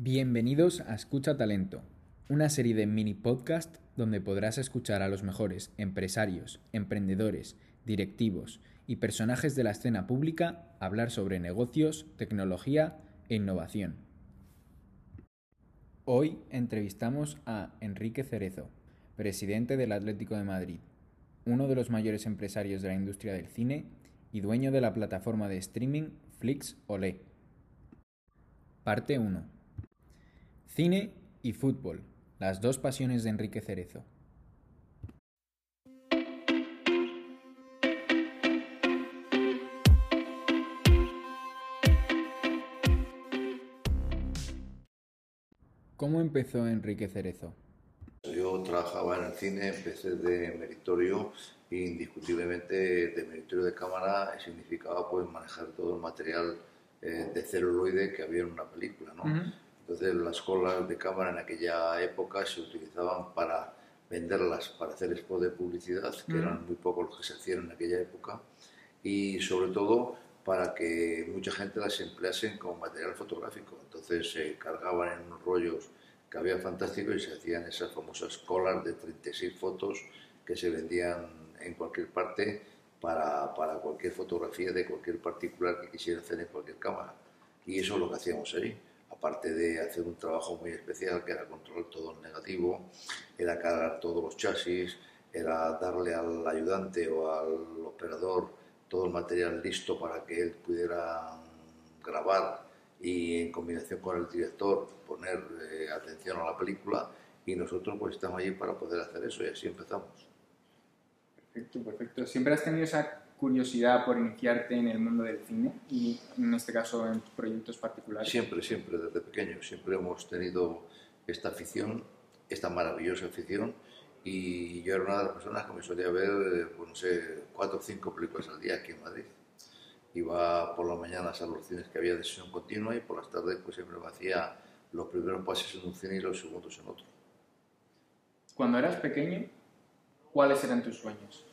Bienvenidos a Escucha Talento, una serie de mini podcast donde podrás escuchar a los mejores empresarios, emprendedores, directivos y personajes de la escena pública hablar sobre negocios, tecnología e innovación. Hoy entrevistamos a Enrique Cerezo, presidente del Atlético de Madrid, uno de los mayores empresarios de la industria del cine y dueño de la plataforma de streaming Flix Olé. Parte 1 Cine y fútbol, las dos pasiones de Enrique Cerezo. ¿Cómo empezó Enrique Cerezo? Yo trabajaba en el cine, empecé de meritorio e indiscutiblemente de meritorio de cámara significaba pues manejar todo el material eh, de celuloide que había en una película, ¿no? Entonces las colas de cámara en aquella época se utilizaban para venderlas, para hacer spots de publicidad, que eran muy pocos los que se hacían en aquella época, y sobre todo para que mucha gente las emplease como material fotográfico. Entonces se cargaban en unos rollos que había fantásticos y se hacían esas famosas colas de 36 fotos que se vendían en cualquier parte para, para cualquier fotografía de cualquier particular que quisiera hacer en cualquier cámara. Y eso es lo que hacíamos ahí aparte de hacer un trabajo muy especial que era controlar todo el negativo, era cargar todos los chasis, era darle al ayudante o al operador todo el material listo para que él pudiera grabar y en combinación con el director poner eh, atención a la película y nosotros pues estamos allí para poder hacer eso y así empezamos. Perfecto, perfecto. ¿Siempre has tenido esa curiosidad por iniciarte en el mundo del cine y en este caso en proyectos particulares? Siempre, siempre, desde pequeño. Siempre hemos tenido esta afición, esta maravillosa afición y yo era una de las personas que me solía ver, pues no sé, cuatro o cinco películas al día aquí en Madrid. Iba por las mañanas a los cines que había de sesión continua y por las tardes pues siempre me hacía los primeros pases en un cine y los segundos en otro. Cuando eras pequeño, ¿cuáles eran tus sueños?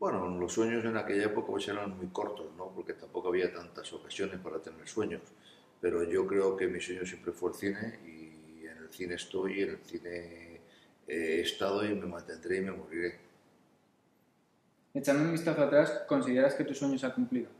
Bueno, los sueños en aquella época pues eran muy cortos, ¿no? Porque tampoco había tantas ocasiones para tener sueños. Pero yo creo que mi sueño siempre fue el cine y en el cine estoy, en el cine he estado y me mantendré y me moriré. Echando un vistazo atrás, ¿consideras que tu sueño se ha cumplido?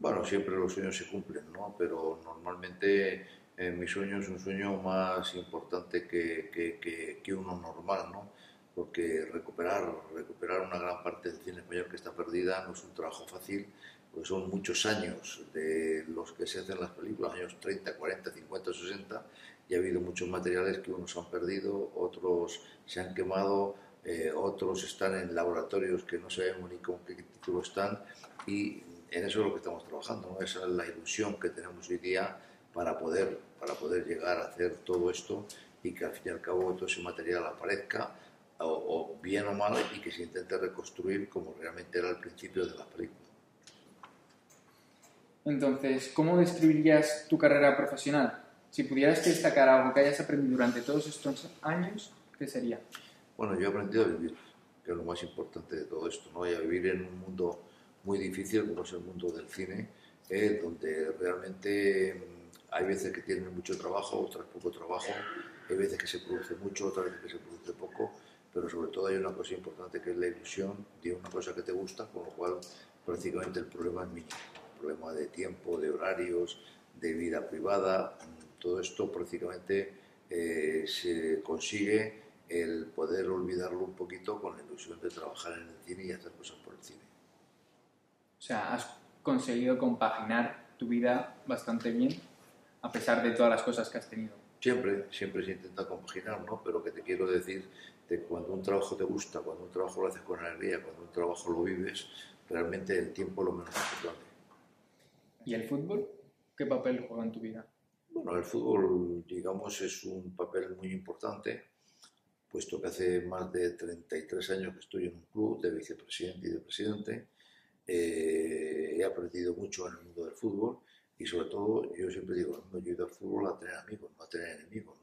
Bueno, siempre los sueños se cumplen, ¿no? Pero normalmente eh, mi sueño es un sueño más importante que, que, que uno normal, ¿no? Porque recuperar, recuperar una gran parte del cine español que está perdida no es un trabajo fácil, porque son muchos años de los que se hacen las películas, años 30, 40, 50, 60, y ha habido muchos materiales que unos han perdido, otros se han quemado, eh, otros están en laboratorios que no sabemos ni con qué título están, y en eso es lo que estamos trabajando, esa es la ilusión que tenemos hoy día para poder, para poder llegar a hacer todo esto y que al fin y al cabo todo ese material aparezca o, bien o mal, y que se intente reconstruir como realmente era al principio de la película. Entonces, ¿cómo describirías tu carrera profesional? Si pudieras destacar algo que hayas aprendido durante todos estos años, ¿qué sería? Bueno, yo he aprendido a vivir, que es lo más importante de todo esto, ¿no? Y a vivir en un mundo muy difícil como es el mundo del cine, eh, donde realmente mm, hay veces que tienen mucho trabajo, otras poco trabajo, hay veces que se produce mucho, otras veces que se produce poco, pero sobre todo hay una cosa importante que es la ilusión de una cosa que te gusta, con lo cual prácticamente el problema es mínimo. El problema de tiempo, de horarios, de vida privada, todo esto prácticamente eh, se consigue el poder olvidarlo un poquito con la ilusión de trabajar en el cine y hacer cosas por el cine. O sea, has conseguido compaginar tu vida bastante bien a pesar de todas las cosas que has tenido. Siempre, siempre se intenta compaginar, ¿no? Pero que te quiero decir cuando un trabajo te gusta, cuando un trabajo lo haces con alegría, cuando un trabajo lo vives, realmente el tiempo es lo menos importante. ¿Y el fútbol? ¿Qué papel juega en tu vida? Bueno, el fútbol, digamos, es un papel muy importante, puesto que hace más de 33 años que estoy en un club de vicepresidente y de presidente. Eh, he aprendido mucho en el mundo del fútbol y sobre todo, yo siempre digo, no, yo he ido al fútbol a tener amigos, no a tener enemigos.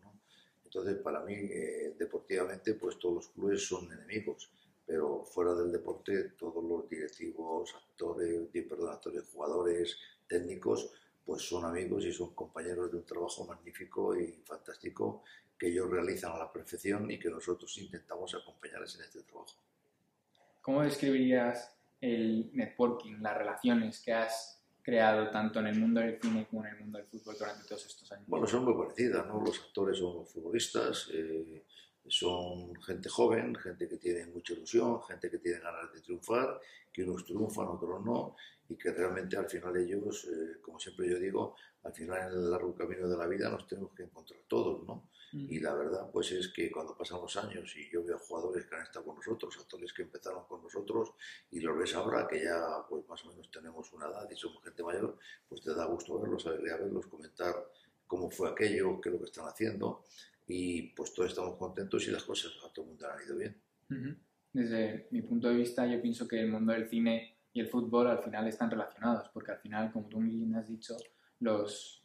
Entonces, para mí, eh, deportivamente, pues todos los clubes son enemigos, pero fuera del deporte, todos los directivos, actores, perdón, actores, jugadores, técnicos, pues son amigos y son compañeros de un trabajo magnífico y fantástico que ellos realizan a la perfección y que nosotros intentamos acompañarles en este trabajo. ¿Cómo describirías el networking, las relaciones que has creado tanto en el mundo del cine como en el mundo del fútbol durante todos estos años? Bueno, son muy parecidas, ¿no? Los actores son los futbolistas, eh, son gente joven, gente que tiene mucha ilusión, gente que tiene ganas de triunfar, que unos triunfan, otros no, y que realmente al final ellos, eh, como siempre yo digo, al final en el largo camino de la vida nos tenemos que encontrar todos, ¿no? Mm. Y la verdad pues es que cuando pasan los años y yo veo jugadores que han estado con nosotros, actores que empezaron con nosotros y los ves ahora que ya pues más o menos tenemos una edad y somos gente mayor, pues te da gusto verlos, alegría verlos, comentar cómo fue aquello, qué es lo que están haciendo y pues todos estamos contentos y las cosas a todo el mundo han ido bien. Desde mi punto de vista, yo pienso que el mundo del cine y el fútbol al final están relacionados, porque al final, como tú bien has dicho, los,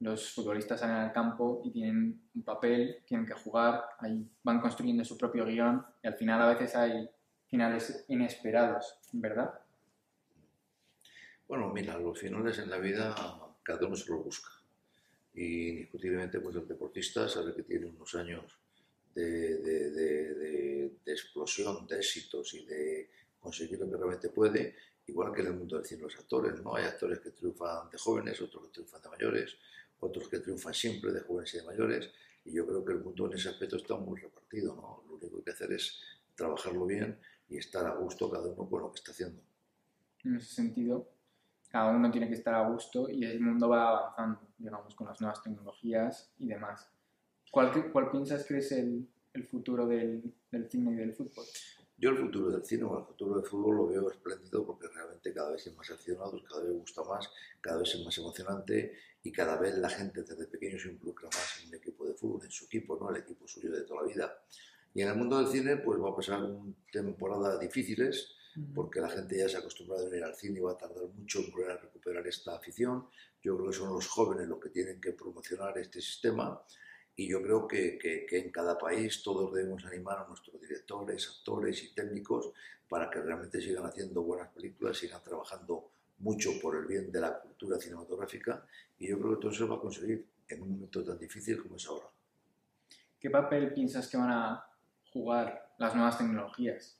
los futbolistas salen al campo y tienen un papel, tienen que jugar, ahí van construyendo su propio guion y al final a veces hay finales inesperados, ¿verdad? Bueno, mira, los finales en la vida cada uno se los busca y indiscutiblemente pues el deportista sabe que tiene unos años de, de, de, de, explosión, de éxitos y de conseguir lo que realmente puede, igual que en el mundo del cine los actores, ¿no? Hay actores que triunfan de jóvenes, otros que triunfan de mayores, otros que triunfan siempre de jóvenes y de mayores, y yo creo que el mundo en ese aspecto está muy repartido, ¿no? Lo único que hay que hacer es trabajarlo bien y estar a gusto cada uno con lo que está haciendo. En ese sentido, cada uno tiene que estar a gusto y el mundo va avanzando, digamos, con las nuevas tecnologías y demás. ¿Cuál, cuál piensas que es el, el futuro del, del, cine y del fútbol? Yo el futuro del cine o el futuro del fútbol lo veo espléndido porque realmente cada vez es más accionado, cada vez gusta más, cada vez es más emocionante y cada vez la gente desde pequeño se involucra más en un equipo de fútbol, en su equipo, ¿no? el equipo suyo de toda la vida. Y en el mundo del cine pues va a pasar temporadas difíciles, porque la gente ya se ha acostumbrado a ir al cine y va a tardar mucho en volver a recuperar esta afición. Yo creo que son los jóvenes los que tienen que promocionar este sistema y yo creo que, que, que, en cada país todos debemos animar a nuestros directores, actores y técnicos para que realmente sigan haciendo buenas películas, sigan trabajando mucho por el bien de la cultura cinematográfica y yo creo que todo eso se va a conseguir en un momento tan difícil como es ahora. ¿Qué papel piensas que van a jugar las nuevas tecnologías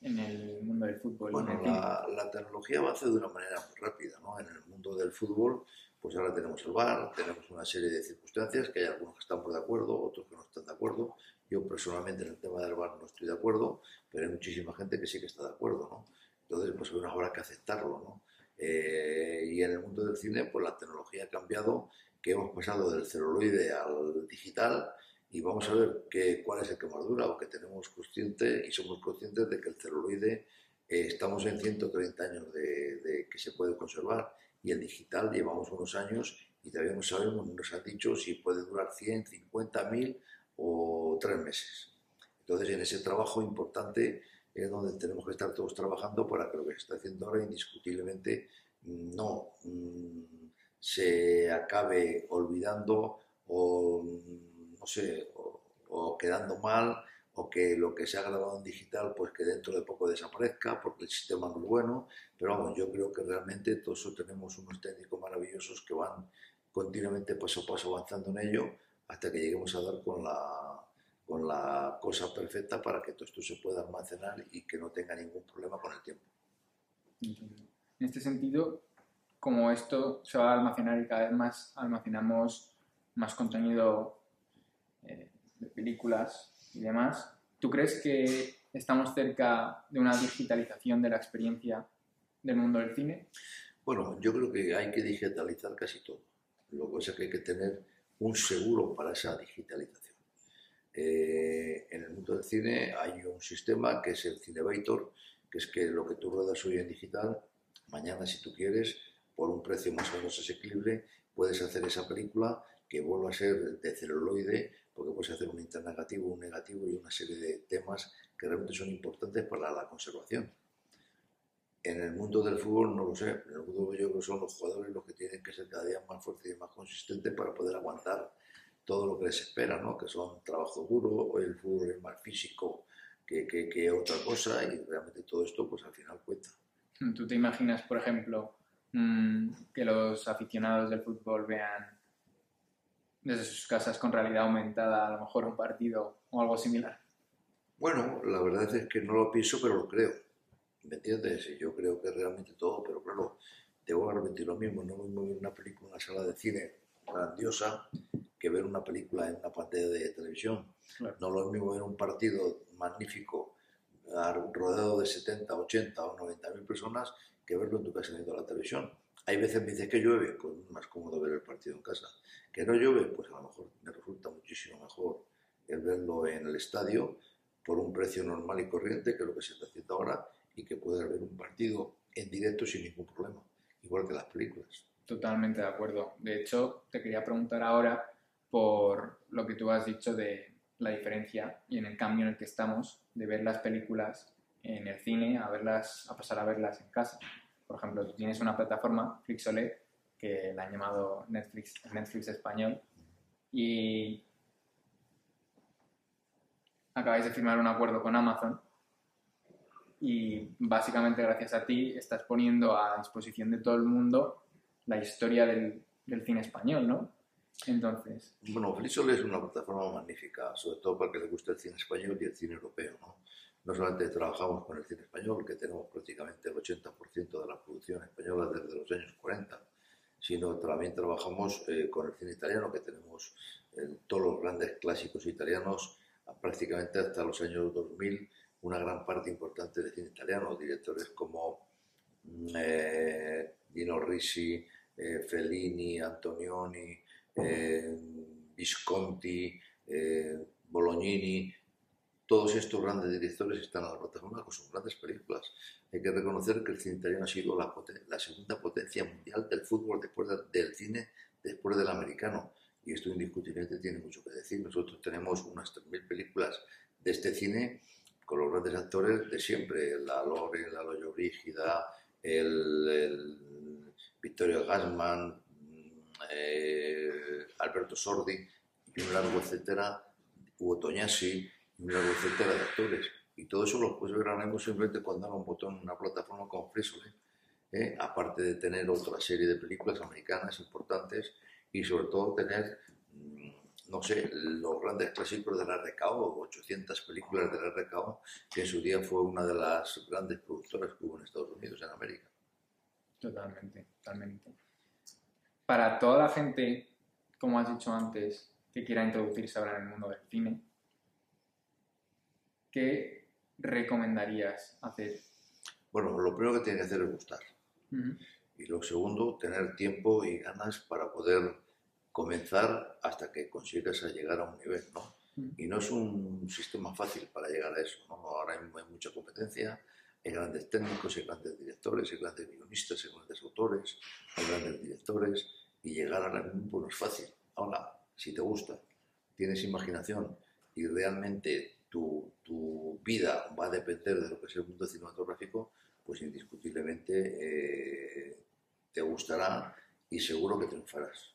en el mundo del fútbol? Bueno, la, la, tecnología avanza de una manera muy rápida. ¿no? En el mundo del fútbol, pues ahora tenemos el VAR, tenemos una serie de circunstancias que hay algunos que están de acuerdo, otros que no están de acuerdo. Yo personalmente en el tema del VAR no estoy de acuerdo, pero hay muchísima gente que sí que está de acuerdo. ¿no? Entonces, pues bueno, habrá que aceptarlo. ¿no? Eh, y en el mundo del cine, pues la tecnología ha cambiado, que hemos pasado del celuloide al digital y vamos a ver que, cuál es el que más dura o que tenemos consciente y somos conscientes de que el celuloide eh, estamos en 130 años de, de, que se puede conservar y el digital llevamos unos años y todavía no sabemos, no nos han dicho si puede durar 100, 50, 1000 o tres meses. Entonces en ese trabajo importante es donde tenemos que estar todos trabajando para que lo que se está haciendo ahora indiscutiblemente no mmm, se acabe olvidando o no sé, o, o, quedando mal, o que lo que se ha grabado en digital, pues que dentro de poco desaparezca, porque el sistema no es bueno. Pero vamos, yo creo que realmente todos eso tenemos unos técnicos maravillosos que van continuamente paso a paso avanzando en ello hasta que lleguemos a dar con la, con la cosa perfecta para que todo esto se pueda almacenar y que no tenga ningún problema con el tiempo. En este sentido, como esto se va a almacenar y cada vez más almacenamos más contenido eh, de películas y demás, ¿tú crees que estamos cerca de una digitalización de la experiencia del mundo del cine? Bueno, yo creo que hay que digitalizar casi todo. Lo que pasa es que hay que tener un seguro para esa digitalización. Eh, en el mundo del cine hay un sistema que es el Cinevator, que es que lo que tú ruedas hoy en digital, mañana si tú quieres, por un precio más o menos asequible, puedes hacer esa película que vuelva a ser de celuloide porque puedes hacer un internegativo, un negativo y una serie de temas que realmente son importantes para la conservación. En el mundo del fútbol no lo sé, en el fútbol yo creo que son los jugadores los que tienen que ser cada día más fuertes y más consistentes para poder aguantar todo lo que les espera, ¿no? que son trabajo duro, el fútbol es más físico que, que, que otra cosa y realmente todo esto pues al final cuenta. ¿Tú te imaginas, por ejemplo, mm, que los aficionados del fútbol vean desde sus casas con realidad aumentada a lo mejor un partido o algo similar? Bueno, la verdad es que no lo pienso, pero lo creo. ¿Me entiendes? Yo creo que realmente todo, pero claro, que repetir lo mismo. No mismo ver una película en una sala de cine grandiosa que ver una película en una pantalla de televisión. No lo mismo ver un partido magnífico rodeado de 70, 80 o 90 mil personas que verlo en tu casa viendo la televisión. Hay veces me dices que llueve, pues es más cómodo ver el partido en casa. Que no llueve, pues a lo mejor me resulta muchísimo mejor el verlo en el estadio por un precio normal y corriente, que es lo que se está haciendo ahora, y que puedas ver un partido en directo sin ningún problema, igual que las películas. Totalmente de acuerdo. De hecho, te quería preguntar ahora por lo que tú has dicho de la diferencia y en el cambio en el que estamos de ver las películas en el cine a verlas a pasar a verlas en casa. Por ejemplo, tú tienes una plataforma, Flixolé, que la han llamado Netflix, Netflix español, y acabáis de firmar un acuerdo con Amazon y básicamente gracias a ti estás poniendo a disposición de todo el mundo la historia del, del cine español, ¿no? Entonces... Bueno, Flixolé es una plataforma magnífica, sobre todo para que le guste el cine español y el cine europeo, ¿no? No solamente trabajamos con el cine español, que tenemos prácticamente el 80% de la producción española desde los años 40, sino también trabajamos eh, con el cine italiano, que tenemos eh, todos los grandes clásicos italianos, prácticamente hasta los años 2000, una gran parte importante del cine italiano, directores como mm, eh, Dino Risi, Fellini, Antonioni, Visconti, Bolognini, todos estos grandes directores están a la plataforma con sus grandes películas. Hay que reconocer que el cine italiano ha sido la, la segunda potencia mundial del fútbol después del cine, después del americano. Y esto indiscutiblemente tiene mucho que decir. Nosotros tenemos unas 3.000 películas de este cine con los grandes actores de siempre, la Lore, la Loyo Brígida, el, el Vittorio Gassman, eh, Alberto Sordi y un largo etcétera, Hugo Tognassi, una etcétera de actores. Y todo eso lo puedes ver ahora mismo simplemente cuando haga un botón en una plataforma como Freshly, ¿eh? aparte de tener otra serie de películas americanas importantes y sobre todo tener, mm, no sé, los grandes clásicos de la RKO, 800 películas de la RKO, que en su día fue una de las grandes productoras que hubo en Estados Unidos, en América. Totalmente, totalmente. Para toda la gente, como has dicho antes, que quiera introducirse ahora en el mundo del cine, ¿qué recomendarías hacer? Bueno, lo primero que tiene que hacer es gustar. Y lo segundo, tener tiempo y ganas para poder comenzar hasta que consigas llegar a un nivel, ¿no? Y no es un sistema fácil para llegar a eso, ¿no? Ahora hay mucha competencia, hay grandes técnicos, hay grandes directores, hay grandes guionistas, hay grandes autores, hay grandes directores, y llegar a la misma pues no es fácil. Ahora, si te gusta, tienes imaginación y realmente tu, tu, vida va a depender de lo que es el mundo cinematográfico, pues indiscutiblemente eh, te gustará y seguro que triunfarás.